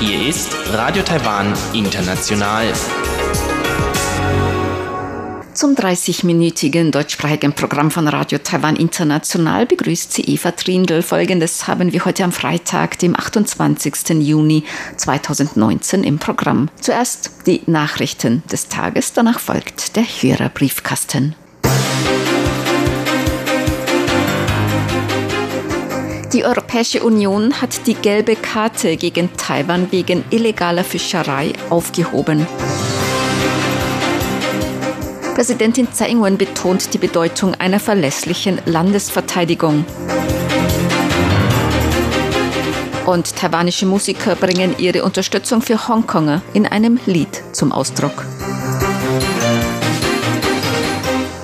Hier ist Radio Taiwan International. Zum 30-minütigen deutschsprachigen Programm von Radio Taiwan International begrüßt sie Eva Trindl. Folgendes haben wir heute am Freitag, dem 28. Juni 2019 im Programm. Zuerst die Nachrichten des Tages, danach folgt der Hörerbriefkasten. Die Europäische Union hat die gelbe Karte gegen Taiwan wegen illegaler Fischerei aufgehoben. Präsidentin Tsai Ing-wen betont die Bedeutung einer verlässlichen Landesverteidigung. Und taiwanische Musiker bringen ihre Unterstützung für Hongkonger in einem Lied zum Ausdruck.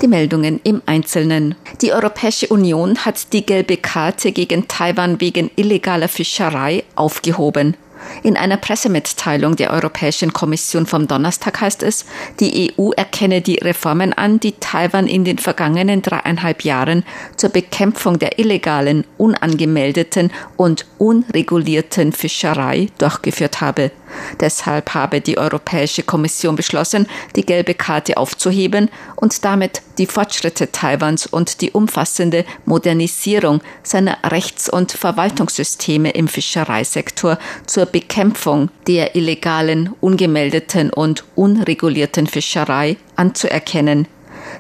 Die Meldungen im Einzelnen. Die Europäische Union hat die gelbe Karte gegen Taiwan wegen illegaler Fischerei aufgehoben. In einer Pressemitteilung der Europäischen Kommission vom Donnerstag heißt es, die EU erkenne die Reformen an, die Taiwan in den vergangenen dreieinhalb Jahren zur Bekämpfung der illegalen, unangemeldeten und unregulierten Fischerei durchgeführt habe. Deshalb habe die Europäische Kommission beschlossen, die gelbe Karte aufzuheben und damit die Fortschritte Taiwans und die umfassende Modernisierung seiner Rechts- und Verwaltungssysteme im Fischereisektor zur Bekämpfung der illegalen, ungemeldeten und unregulierten Fischerei anzuerkennen.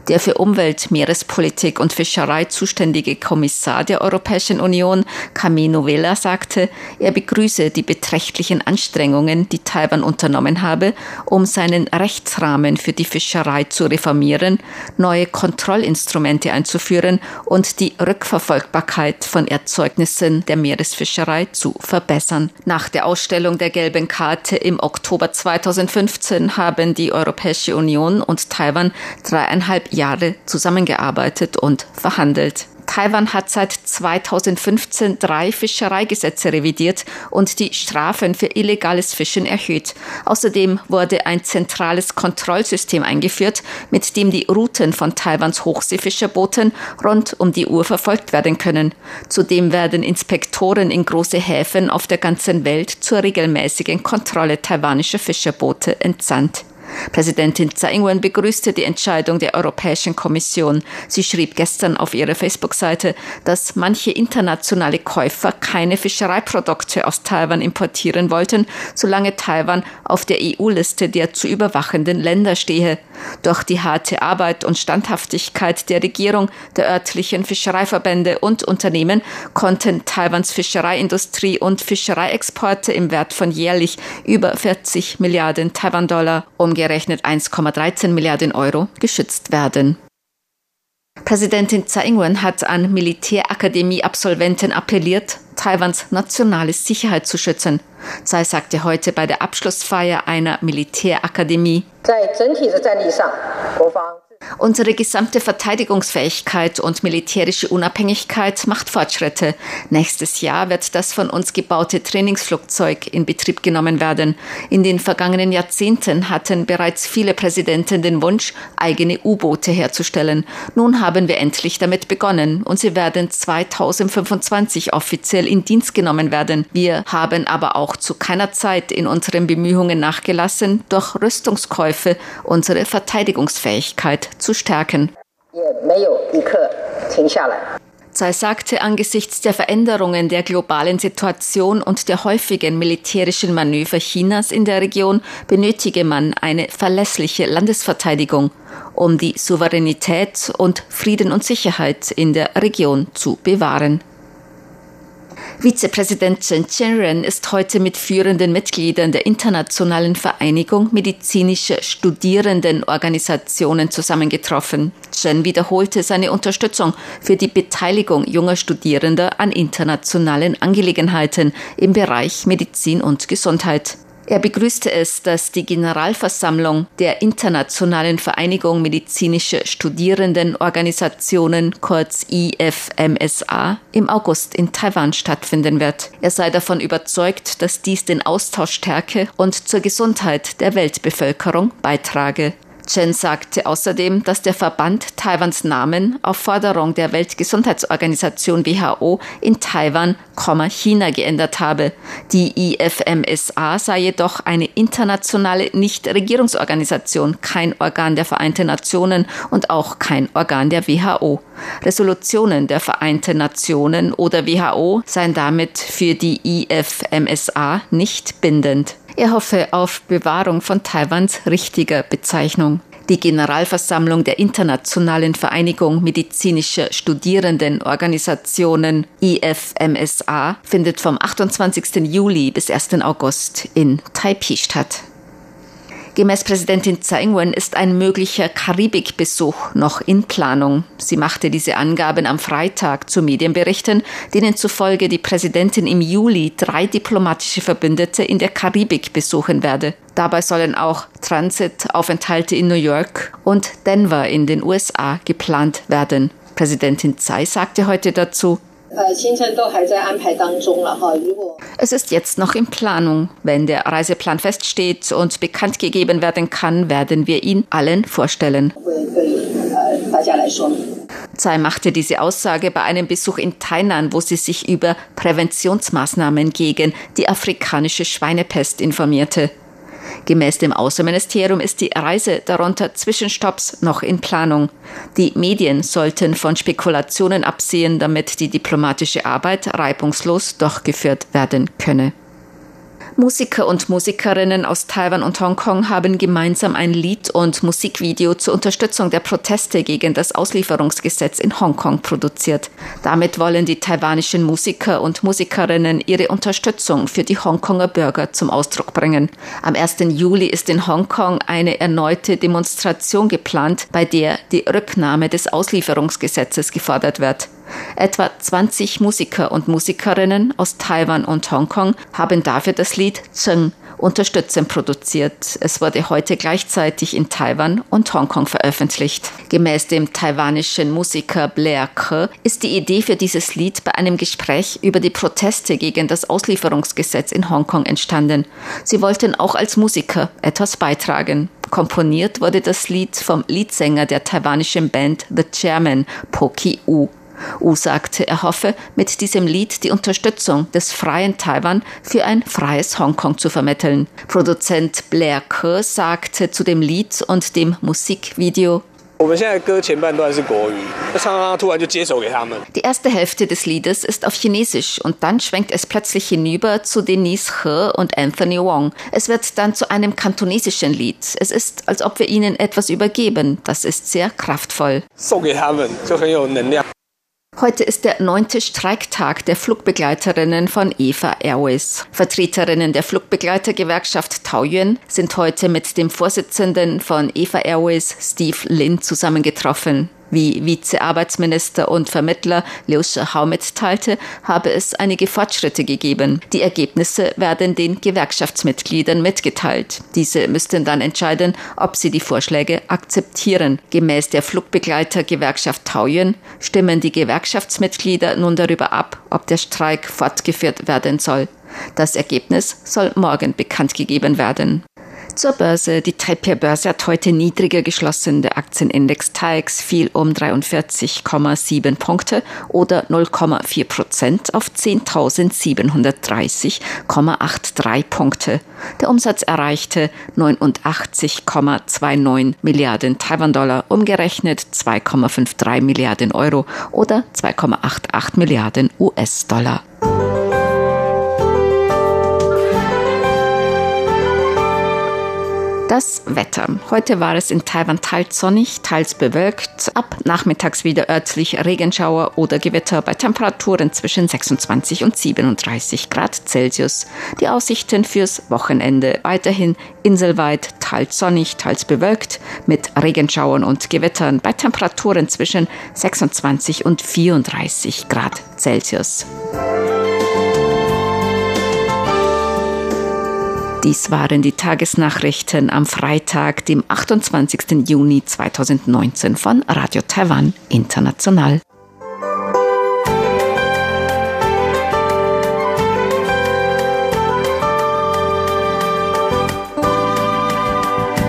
Der für Umwelt, Meerespolitik und Fischerei zuständige Kommissar der Europäischen Union, Camino Vela, sagte, er begrüße die beträchtlichen Anstrengungen, die Taiwan unternommen habe, um seinen Rechtsrahmen für die Fischerei zu reformieren, neue Kontrollinstrumente einzuführen und die Rückverfolgbarkeit von Erzeugnissen der Meeresfischerei zu verbessern. Nach der Ausstellung der gelben Karte im Oktober 2015 haben die Europäische Union und Taiwan dreieinhalb Jahre zusammengearbeitet und verhandelt. Taiwan hat seit 2015 drei Fischereigesetze revidiert und die Strafen für illegales Fischen erhöht. Außerdem wurde ein zentrales Kontrollsystem eingeführt, mit dem die Routen von Taiwans Hochseefischerbooten rund um die Uhr verfolgt werden können. Zudem werden Inspektoren in große Häfen auf der ganzen Welt zur regelmäßigen Kontrolle taiwanischer Fischerboote entsandt. Präsidentin Tsai Ing-wen begrüßte die Entscheidung der Europäischen Kommission. Sie schrieb gestern auf ihrer Facebook-Seite, dass manche internationale Käufer keine Fischereiprodukte aus Taiwan importieren wollten, solange Taiwan auf der EU-Liste der zu überwachenden Länder stehe. Doch die harte Arbeit und Standhaftigkeit der Regierung, der örtlichen Fischereiverbände und Unternehmen konnten Taiwans Fischereiindustrie und Fischereiexporte im Wert von jährlich über 40 Milliarden Taiwan-Dollar umgehen umgerechnet 1,13 Milliarden Euro, geschützt werden. Präsidentin Tsai Ing-wen hat an Militärakademie-Absolventen appelliert, Taiwans nationale Sicherheit zu schützen. Tsai sagte heute bei der Abschlussfeier einer Militärakademie, Unsere gesamte Verteidigungsfähigkeit und militärische Unabhängigkeit macht Fortschritte. Nächstes Jahr wird das von uns gebaute Trainingsflugzeug in Betrieb genommen werden. In den vergangenen Jahrzehnten hatten bereits viele Präsidenten den Wunsch, eigene U-Boote herzustellen. Nun haben wir endlich damit begonnen und sie werden 2025 offiziell in Dienst genommen werden. Wir haben aber auch zu keiner Zeit in unseren Bemühungen nachgelassen, durch Rüstungskäufe unsere Verteidigungsfähigkeit zu stärken. Tsai sagte, angesichts der Veränderungen der globalen Situation und der häufigen militärischen Manöver Chinas in der Region benötige man eine verlässliche Landesverteidigung, um die Souveränität und Frieden und Sicherheit in der Region zu bewahren. Vizepräsident Chen Chen ist heute mit führenden Mitgliedern der Internationalen Vereinigung medizinischer Studierendenorganisationen zusammengetroffen. Chen wiederholte seine Unterstützung für die Beteiligung junger Studierender an internationalen Angelegenheiten im Bereich Medizin und Gesundheit. Er begrüßte es, dass die Generalversammlung der Internationalen Vereinigung medizinischer Studierendenorganisationen, kurz IFMSA, im August in Taiwan stattfinden wird. Er sei davon überzeugt, dass dies den Austausch stärke und zur Gesundheit der Weltbevölkerung beitrage. Chen sagte außerdem, dass der Verband Taiwans Namen auf Forderung der Weltgesundheitsorganisation WHO in Taiwan, China geändert habe. Die IFMSA sei jedoch eine internationale Nichtregierungsorganisation, kein Organ der Vereinten Nationen und auch kein Organ der WHO. Resolutionen der Vereinten Nationen oder WHO seien damit für die IFMSA nicht bindend. Er hoffe auf Bewahrung von Taiwans richtiger Bezeichnung. Die Generalversammlung der Internationalen Vereinigung medizinischer Studierendenorganisationen IFMSA findet vom 28. Juli bis 1. August in Taipei statt. Gemäß Präsidentin Tsai Ing-wen ist ein möglicher Karibikbesuch noch in Planung. Sie machte diese Angaben am Freitag zu Medienberichten, denen zufolge die Präsidentin im Juli drei diplomatische Verbündete in der Karibik besuchen werde. Dabei sollen auch Transitaufenthalte in New York und Denver in den USA geplant werden. Präsidentin Tsai sagte heute dazu, es ist jetzt noch in Planung. Wenn der Reiseplan feststeht und bekannt gegeben werden kann, werden wir ihn allen vorstellen. Tsai machte diese Aussage bei einem Besuch in Tainan, wo sie sich über Präventionsmaßnahmen gegen die afrikanische Schweinepest informierte. Gemäß dem Außenministerium ist die Reise darunter Zwischenstopps noch in Planung. Die Medien sollten von Spekulationen absehen, damit die diplomatische Arbeit reibungslos durchgeführt werden könne. Musiker und Musikerinnen aus Taiwan und Hongkong haben gemeinsam ein Lied und Musikvideo zur Unterstützung der Proteste gegen das Auslieferungsgesetz in Hongkong produziert. Damit wollen die taiwanischen Musiker und Musikerinnen ihre Unterstützung für die Hongkonger Bürger zum Ausdruck bringen. Am 1. Juli ist in Hongkong eine erneute Demonstration geplant, bei der die Rücknahme des Auslieferungsgesetzes gefordert wird. Etwa 20 Musiker und Musikerinnen aus Taiwan und Hongkong haben dafür das Lied Zheng unterstützend produziert. Es wurde heute gleichzeitig in Taiwan und Hongkong veröffentlicht. Gemäß dem taiwanischen Musiker Blair Ke ist die Idee für dieses Lied bei einem Gespräch über die Proteste gegen das Auslieferungsgesetz in Hongkong entstanden. Sie wollten auch als Musiker etwas beitragen. Komponiert wurde das Lied vom Leadsänger der taiwanischen Band The Chairman, Poki U. U sagte, er hoffe, mit diesem Lied die Unterstützung des freien Taiwan für ein freies Hongkong zu vermitteln. Produzent Blair Ke sagte zu dem Lied und dem Musikvideo, die erste Hälfte des Liedes ist auf Chinesisch und dann schwenkt es plötzlich hinüber zu Denise He und Anthony Wong. Es wird dann zu einem kantonesischen Lied. Es ist, als ob wir ihnen etwas übergeben. Das ist sehr kraftvoll. Heute ist der neunte Streiktag der Flugbegleiterinnen von EVA Airways. Vertreterinnen der Flugbegleitergewerkschaft Taoyuan sind heute mit dem Vorsitzenden von EVA Airways, Steve Lin, zusammengetroffen. Wie Vizearbeitsminister und Vermittler Liu Shihao mitteilte, habe es einige Fortschritte gegeben. Die Ergebnisse werden den Gewerkschaftsmitgliedern mitgeteilt. Diese müssten dann entscheiden, ob sie die Vorschläge akzeptieren. Gemäß der Flugbegleitergewerkschaft Taoyuan stimmen die Gewerkschaftsmitglieder nun darüber ab, ob der Streik fortgeführt werden soll. Das Ergebnis soll morgen bekannt gegeben werden. Zur Börse. Die Taipei-Börse hat heute niedriger geschlossen. Der Aktienindex TAIX fiel um 43,7 Punkte oder 0,4 Prozent auf 10.730,83 Punkte. Der Umsatz erreichte 89,29 Milliarden Taiwan-Dollar, umgerechnet 2,53 Milliarden Euro oder 2,88 Milliarden US-Dollar. Das Wetter. Heute war es in Taiwan teils sonnig, teils bewölkt. Ab nachmittags wieder örtlich Regenschauer oder Gewitter bei Temperaturen zwischen 26 und 37 Grad Celsius. Die Aussichten fürs Wochenende weiterhin inselweit teils sonnig, teils bewölkt mit Regenschauern und Gewittern bei Temperaturen zwischen 26 und 34 Grad Celsius. Dies waren die Tagesnachrichten am Freitag, dem 28. Juni 2019 von Radio Taiwan International.